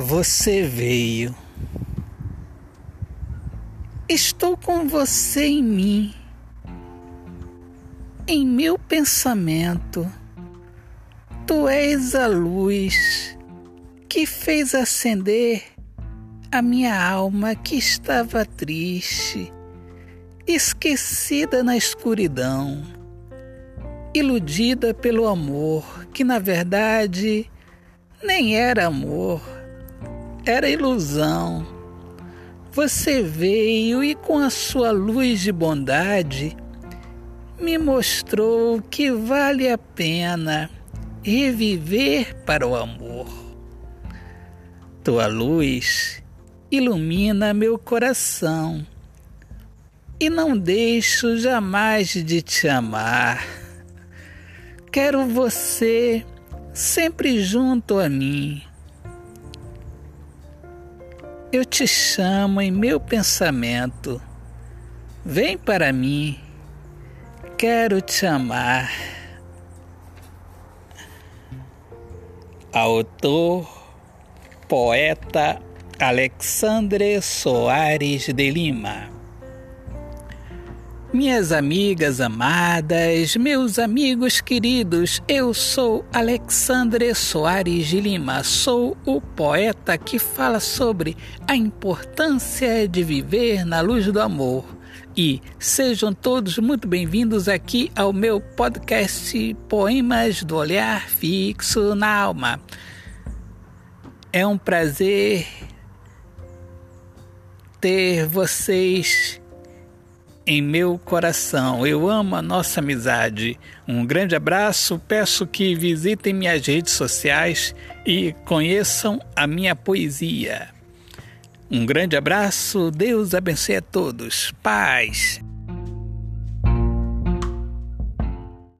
Você veio. Estou com você em mim, em meu pensamento. Tu és a luz que fez acender a minha alma que estava triste, esquecida na escuridão, iludida pelo amor que na verdade nem era amor era ilusão. Você veio e com a sua luz de bondade me mostrou que vale a pena reviver para o amor. Tua luz ilumina meu coração e não deixo jamais de te amar. Quero você sempre junto a mim eu te chamo em meu pensamento. Vem para mim. Quero te amar. Autor, poeta Alexandre Soares de Lima minhas amigas amadas, meus amigos queridos, eu sou Alexandre Soares de Lima, sou o poeta que fala sobre a importância de viver na luz do amor. E sejam todos muito bem-vindos aqui ao meu podcast Poemas do Olhar Fixo na Alma. É um prazer ter vocês em meu coração. Eu amo a nossa amizade. Um grande abraço. Peço que visitem minhas redes sociais e conheçam a minha poesia. Um grande abraço. Deus abençoe a todos. Paz.